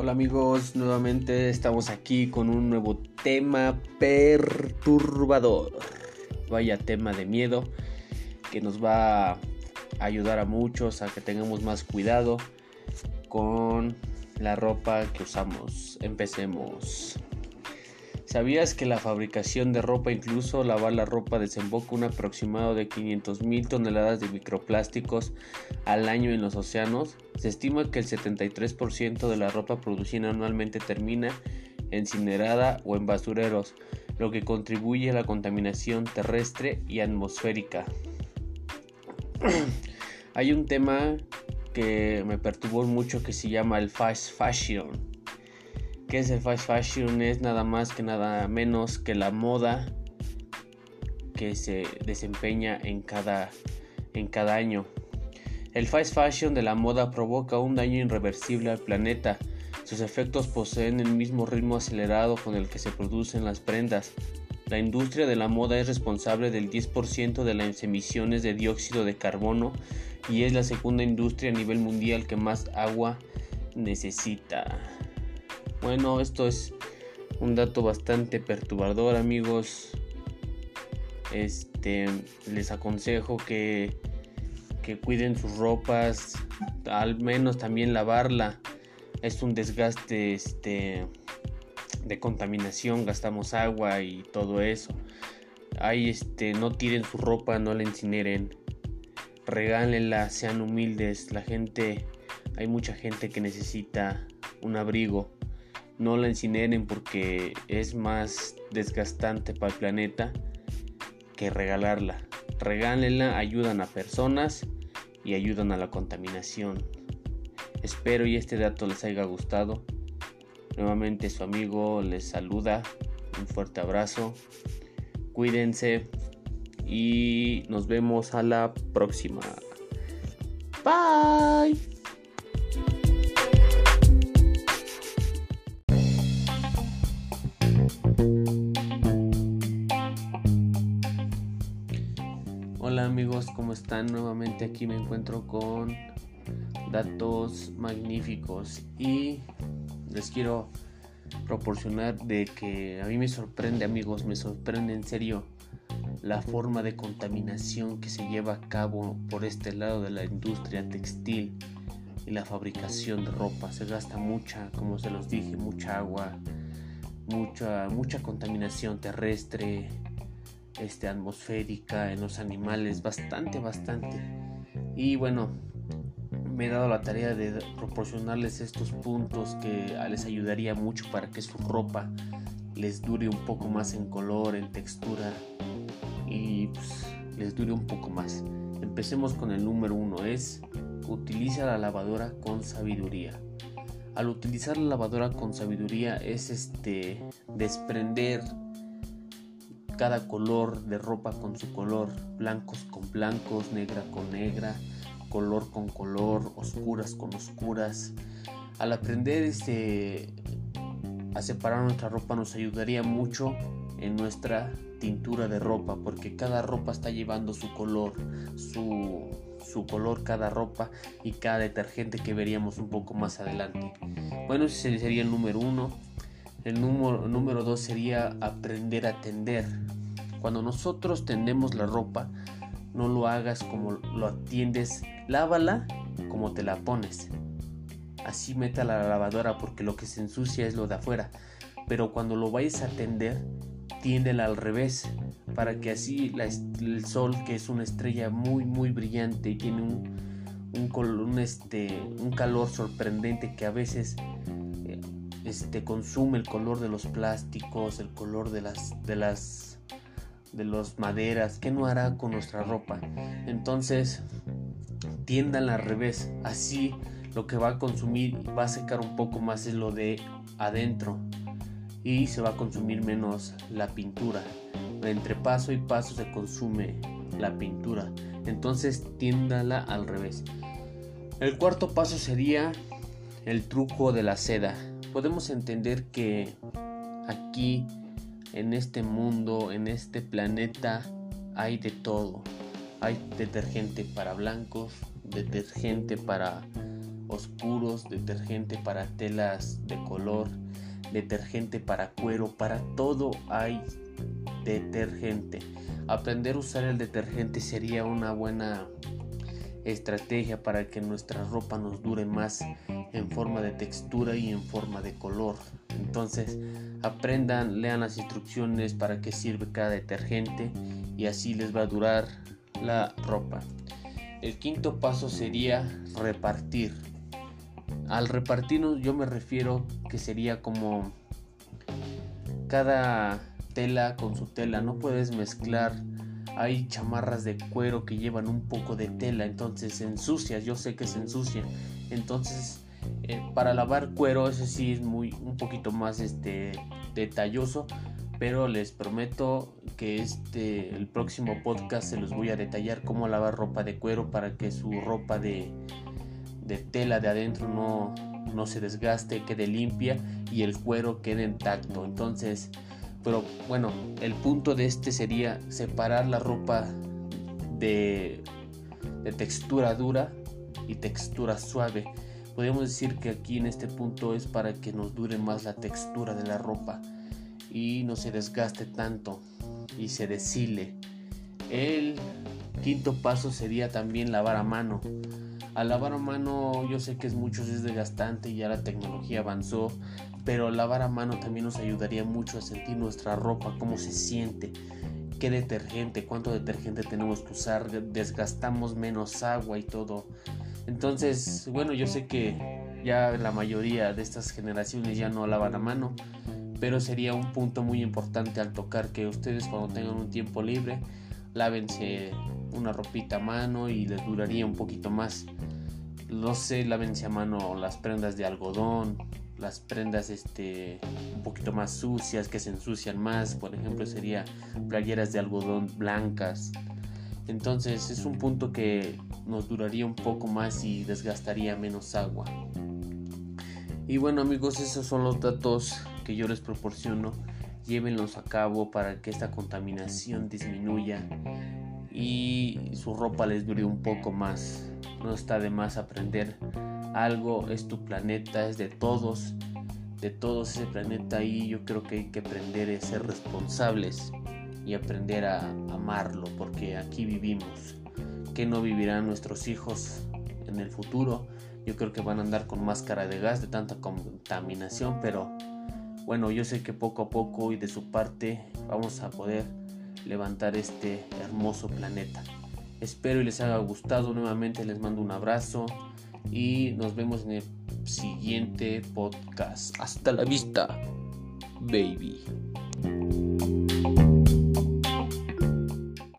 Hola amigos, nuevamente estamos aquí con un nuevo tema perturbador. Vaya tema de miedo que nos va a ayudar a muchos a que tengamos más cuidado con la ropa que usamos. Empecemos. ¿Sabías que la fabricación de ropa, incluso lavar la ropa, desemboca un aproximado de 500.000 toneladas de microplásticos al año en los océanos? Se estima que el 73% de la ropa producida anualmente termina incinerada o en basureros, lo que contribuye a la contaminación terrestre y atmosférica. Hay un tema que me perturbó mucho que se llama el fast fashion ¿Qué es el fast fashion? Es nada más que nada menos que la moda que se desempeña en cada, en cada año. El fast fashion de la moda provoca un daño irreversible al planeta. Sus efectos poseen el mismo ritmo acelerado con el que se producen las prendas. La industria de la moda es responsable del 10% de las emisiones de dióxido de carbono y es la segunda industria a nivel mundial que más agua necesita. Bueno, esto es un dato bastante perturbador, amigos. Este, les aconsejo que, que cuiden sus ropas, al menos también lavarla. Es un desgaste este, de contaminación, gastamos agua y todo eso. Ahí este, no tiren su ropa, no la incineren. Regálenla, sean humildes. La gente, hay mucha gente que necesita un abrigo no la incineren porque es más desgastante para el planeta que regalarla. Regálenla, ayudan a personas y ayudan a la contaminación. Espero y este dato les haya gustado. Nuevamente su amigo les saluda. Un fuerte abrazo. Cuídense y nos vemos a la próxima. Bye. Hola amigos, ¿cómo están? Nuevamente aquí me encuentro con datos magníficos y les quiero proporcionar de que a mí me sorprende amigos, me sorprende en serio la forma de contaminación que se lleva a cabo por este lado de la industria textil y la fabricación de ropa. Se gasta mucha, como se los dije, mucha agua, mucha, mucha contaminación terrestre, este, atmosférica en los animales, bastante, bastante. Y bueno, me he dado la tarea de proporcionarles estos puntos que les ayudaría mucho para que su ropa les dure un poco más en color, en textura y pues, les dure un poco más. Empecemos con el número uno, es utiliza la lavadora con sabiduría. Al utilizar la lavadora con sabiduría es este desprender cada color de ropa con su color, blancos con blancos, negra con negra, color con color, oscuras con oscuras. Al aprender este, a separar nuestra ropa nos ayudaría mucho en nuestra tintura de ropa, porque cada ropa está llevando su color, su, su color cada ropa y cada detergente que veríamos un poco más adelante. Bueno, ese sería el número uno. El número, dos sería aprender a tender. Cuando nosotros tendemos la ropa, no lo hagas como lo atiendes, lávala como te la pones. Así meta la lavadora porque lo que se ensucia es lo de afuera. Pero cuando lo vayas a tender, tiéndela al revés para que así el sol, que es una estrella muy muy brillante y tiene un, un, este, un calor sorprendente que a veces este, consume el color de los plásticos, el color de las, de las, de maderas, ¿qué no hará con nuestra ropa? Entonces, tiendan al revés, así lo que va a consumir va a secar un poco más es lo de adentro y se va a consumir menos la pintura. Entre paso y paso se consume la pintura. Entonces tiéndala al revés. El cuarto paso sería el truco de la seda podemos entender que aquí, en este mundo, en este planeta, hay de todo. Hay detergente para blancos, detergente para oscuros, detergente para telas de color, detergente para cuero, para todo hay detergente. Aprender a usar el detergente sería una buena estrategia para que nuestra ropa nos dure más en forma de textura y en forma de color. Entonces, aprendan, lean las instrucciones para qué sirve cada detergente y así les va a durar la ropa. El quinto paso sería repartir. Al repartirnos yo me refiero que sería como cada tela con su tela. No puedes mezclar. Hay chamarras de cuero que llevan un poco de tela, entonces se ensucia. Yo sé que se ensucia. Entonces, eh, para lavar cuero, ese sí es muy un poquito más este detalloso pero les prometo que este el próximo podcast se los voy a detallar cómo lavar ropa de cuero para que su ropa de, tela de adentro no, no se desgaste, quede limpia y el cuero quede intacto. Entonces, pero bueno, el punto de este sería separar la ropa de, textura dura y textura suave. Podemos decir que aquí en este punto es para que nos dure más la textura de la ropa y no se desgaste tanto y se deshile. El quinto paso sería también lavar a mano. Lavar a mano yo sé que es mucho es desgastante y ya la tecnología avanzó, pero lavar a mano también nos ayudaría mucho a sentir nuestra ropa, cómo se siente, qué detergente, cuánto detergente tenemos que usar, desgastamos menos agua y todo. Entonces, bueno, yo sé que ya la mayoría de estas generaciones ya no lavan a mano, pero sería un punto muy importante al tocar que ustedes cuando tengan un tiempo libre lávense una ropita a mano y les duraría un poquito más. No sé lávense a mano las prendas de algodón las prendas este un poquito más sucias que se ensucian más. Por ejemplo sería playeras de algodón blancas. Entonces es un punto que nos duraría un poco más y desgastaría menos agua. Y bueno amigos, esos son los datos que yo les proporciono. Llévenlos a cabo para que esta contaminación disminuya y su ropa les dure un poco más. No está de más aprender algo, es tu planeta, es de todos, de todos ese planeta y yo creo que hay que aprender a ser responsables y aprender a amarlo porque aquí vivimos. Que no vivirán nuestros hijos en el futuro? yo creo que van a andar con máscara de gas de tanta contaminación, pero bueno, yo sé que poco a poco y de su parte vamos a poder levantar este hermoso planeta. Espero y les haya gustado. Nuevamente les mando un abrazo y nos vemos en el siguiente podcast. Hasta la vista, baby.